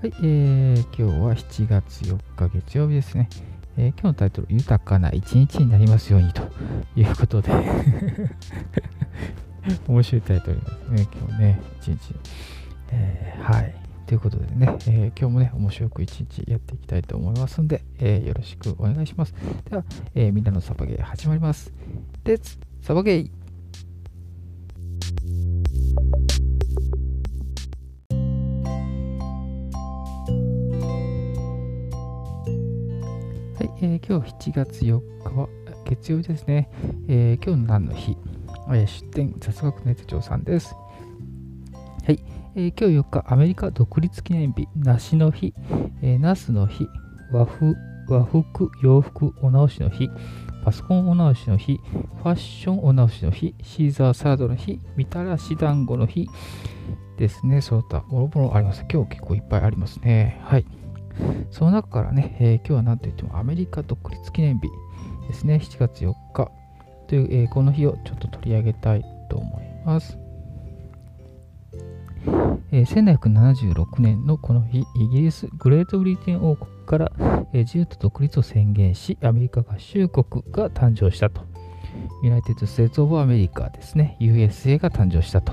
はい、えー、今日は7月4日月曜日ですね。えー、今日のタイトル、豊かな一日になりますようにということで 面白いタイトルですね、今日ね、一日。えー、はい。ということでね、えー、今日もね、面白く一日やっていきたいと思いますんで、え、よろしくお願いします。では、え、みんなのサバゲー始まります。レッツサバゲーえー、今日7月4日は月曜日ですね。えー、今日何の日、えー、出店雑学ネット長さんです。はい、えー、今日4日、アメリカ独立記念日、梨の日、えー、ナスの日、和風和服、洋服お直しの日、パソコンお直しの日、ファッションお直しの日、シーザーサラダの日、みたらし団子の日ですね。その他、もろもろあります。今日結構いっぱいありますね。はい。その中からね、えー、今日は何と言ってもアメリカ独立記念日ですね、7月4日という、えー、この日をちょっと取り上げたいと思います。えー、1776年のこの日、イギリス、グレートブリテン王国から、えー、自由と独立を宣言し、アメリカ合衆国が誕生したと。 United States of America ですね、USA が誕生したと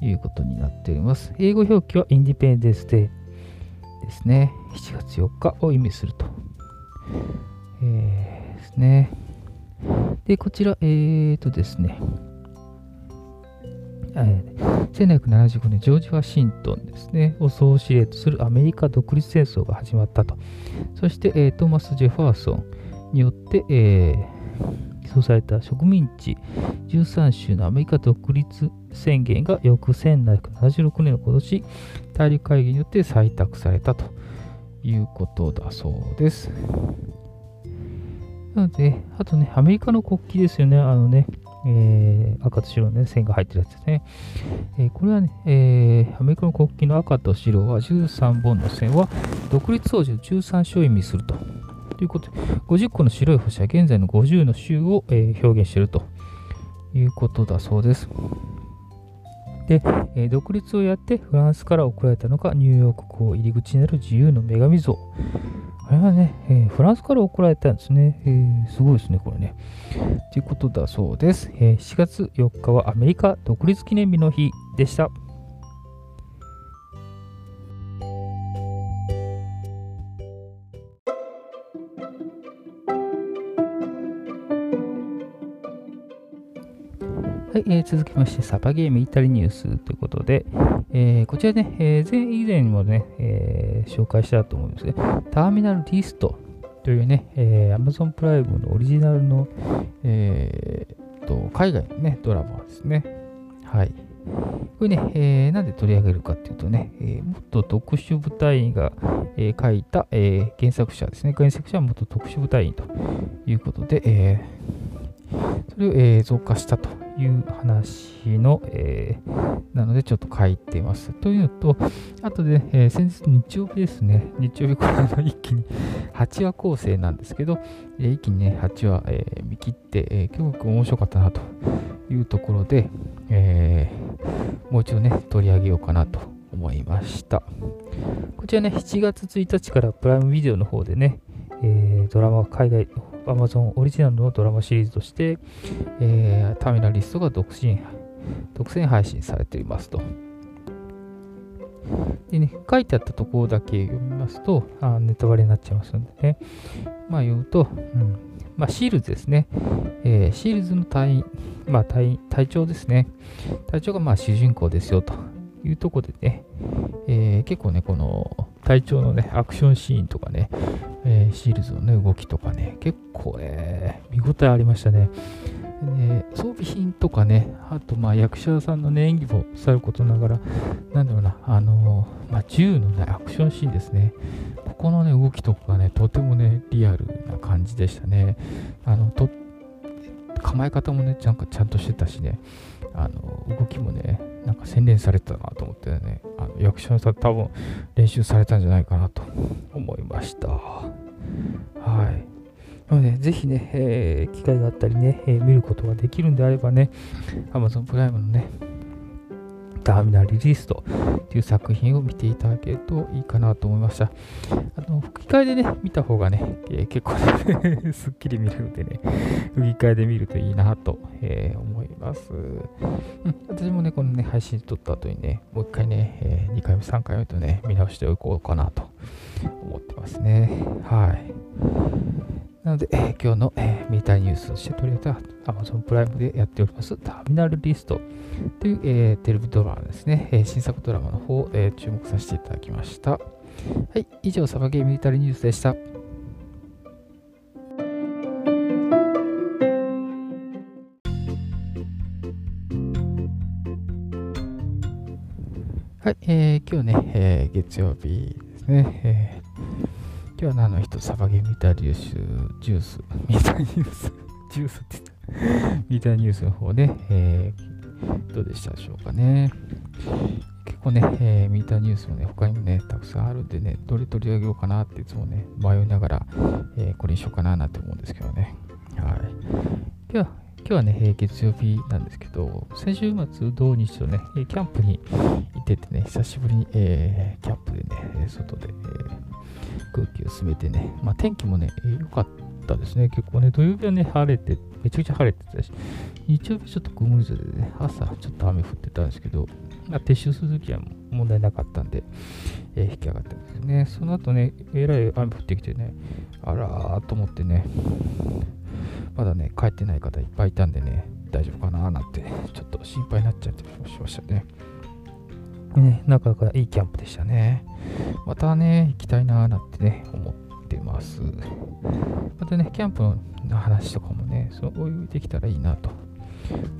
いうことになっております。英語表記は Independence Dayですね、7月4日を意味すると。えー、ですね。で、こちら、えーとですね、1775年、ジョージ・ワシントンですね、を総司令とするアメリカ独立戦争が始まったと。そして、え、トーマス・ジェファーソンによって、えー、起訴された植民地13州のアメリカ独立宣言が翌1776年の今年、大陸会議によって採択されたということだそうです。なので、あとね、アメリカの国旗ですよね。あのね、えー、赤と白の、ね、線が入ってるやつですね。えー、これはね、えー、アメリカの国旗の赤と白は13本の線は独立当時の13州を意味すると。ということで、50個の白い星は現在の50の州を、え表現しているということだそうです。で、えー、独立をやってフランスから送られたのがニューヨーク港入り口になる自由の女神像。あれはね、えー、フランスから送られたんですね。えー、すごいですね、これね。ということだそうです、え7月4日はアメリカ独立記念日の日でした。い、えー、続きまして、サバゲームイタリニュースということで、えー、こちらね、えー、前以前もね、えー、紹介したと思うんですけど、ターミナルリストというね、えー、Amazon プライムのオリジナルの、えー、と海外のね、ドラマですね。はい。これね、えー、なんで取り上げるかっていうとね、えー、元特殊部隊員が、えー、書いた、えー、原作者ですね。原作者は元特殊部隊員ということで、えー、それを映像化したという話の、えー、なのでちょっと書いてます。というのと、あとで、えー、先日日曜日ですね、日曜日これ一気に 8話構成なんですけど、えー、一気にね、8話、えー、見切って、えー、今日面白かったなというところで、えー、もう一度ね、取り上げようかなと思いました。こちらね、7月1日からプライムビデオの方でね、えー、ドラマ海外の方 Amazon オリジナルのドラマシリーズとして、えー、ターミナリストが独身独占配信されていますと。でね、書いてあったところだけ読みますと、あネタバレになっちゃいますのでね、まあ言うと、うん。まあ、シールズですね、えー、シールズの隊まあ隊、隊長ですね、隊長がまあ主人公ですよと。いうところでね、えー、結構ね、この隊長のね、アクションシーンとかね、えー、シールズのね、動きとかね、結構ね、見応えありましたね。ね装備品とかね、あとまあ役者さんのね、演技もさることながら、なんだろうな、あのー、まあ、銃のね、アクションシーンですね。ここのね、動きとかがね、とてもね、リアルな感じでしたね。あの、構え方もね、なんかちゃんとしてたしね、あの、動きもね、なんか洗練されてたなと思ってね、あの役者の人多分練習されたんじゃないかなと思いました。はい。なので、ぜひね、えー、機会があったりね、えー、見ることができるんであればね、Amazon プライムのね、ターミナルリリースという作品を見ていただけるといいかなと思いました。あの吹き替えでね、見た方がね、えー、結構ね すっきり見れるのでね、吹き替えで見るといいなと、えー、思ます、うん。私もね、このね、配信撮った後にね、もう一回ね、えー、2回目、3回目とね、見直しておこうかなと思ってますね。はい。なので、えー、今日の、えー、ミーターニュースとして取り上げた Amazon プライムでやっておりますターミナルリストという、えー、テレビドラマですね、えー、新作ドラマの方、えー、注目させていただきました。はい、以上、サバゲーミリタリーニュースでした。い、えー、今日ね、えー、月曜日ですね、え今日は何の人、サバゲーミタリュース、ジュース、ミタニュース、ジュースって言った。ミタニュースの方ね、えー、どうでしたでしょうかね。結構ね、えー、ミーターニュースもね、他にもね、たくさんあるんでね、どれ取り上げようかなっていつもね、迷いながら、えー、これにしようかななんて思うんですけどね。はい。今日は、今日はね、月曜日なんですけど、先週末、土日とね、キャンプに行っててね、久しぶりに、えー、キャンプでね、外で、えー空気を進めてね、まあ、天気もね、良かったですね。結構ね、土曜日はね、晴れて、めちゃくちゃ晴れてたし、日曜日ちょっと曇り空でね、朝ちょっと雨降ってたんですけど、まあ、撤収するときは問題なかったんで、えー、引き上がったんですね。その後ね、えらい雨降ってきてね、あらーと思ってね、まだね、帰ってない方いっぱいいたんでね、大丈夫かななんて、ちょっと心配になっちゃってしましたね。ね、なかなかいいキャンプでしたね。またね、行きたいなーなんてね、思ってます。またね、キャンプの話とかもね、そういうできたらいいなと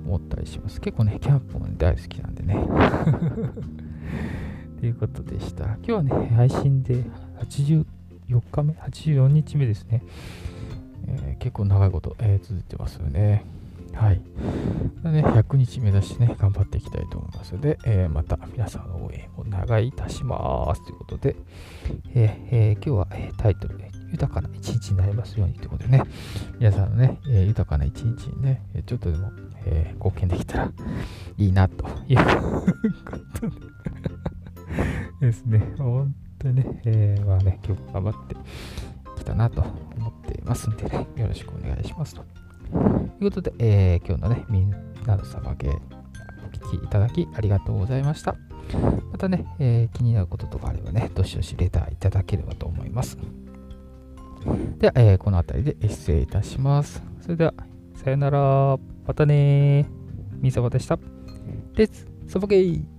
思ったりします。結構ね、キャンプも、ね、大好きなんでね。ということでした。今日はね、配信で84日目、84日目ですね。えー、結構長いこと、えー、続いてますよね。はい。ね、100日目指してね、頑張っていきたいと思いますので、えー、また皆さんの応援をお願いいたします。ということで、えーえー、今日は、えタイトルで、豊かな一日になりますようにということでね、皆さんのね、え豊かな一日にね、ちょっとでも、え貢献できたらいいなということで ですね、本当にね、えー、まあね、今日頑張ってきたなと思っていますんでね、よろしくお願いしますと。ということで、えー、今日のね、みんなのさばげ、お聞きいただきありがとうございました。またね、えー、気になることとかあればね、どしどしレターいただければと思います。では、えー、この辺りで失礼いたします。それでは、さよなら。またねーみさばでした。レッツ、サバゲー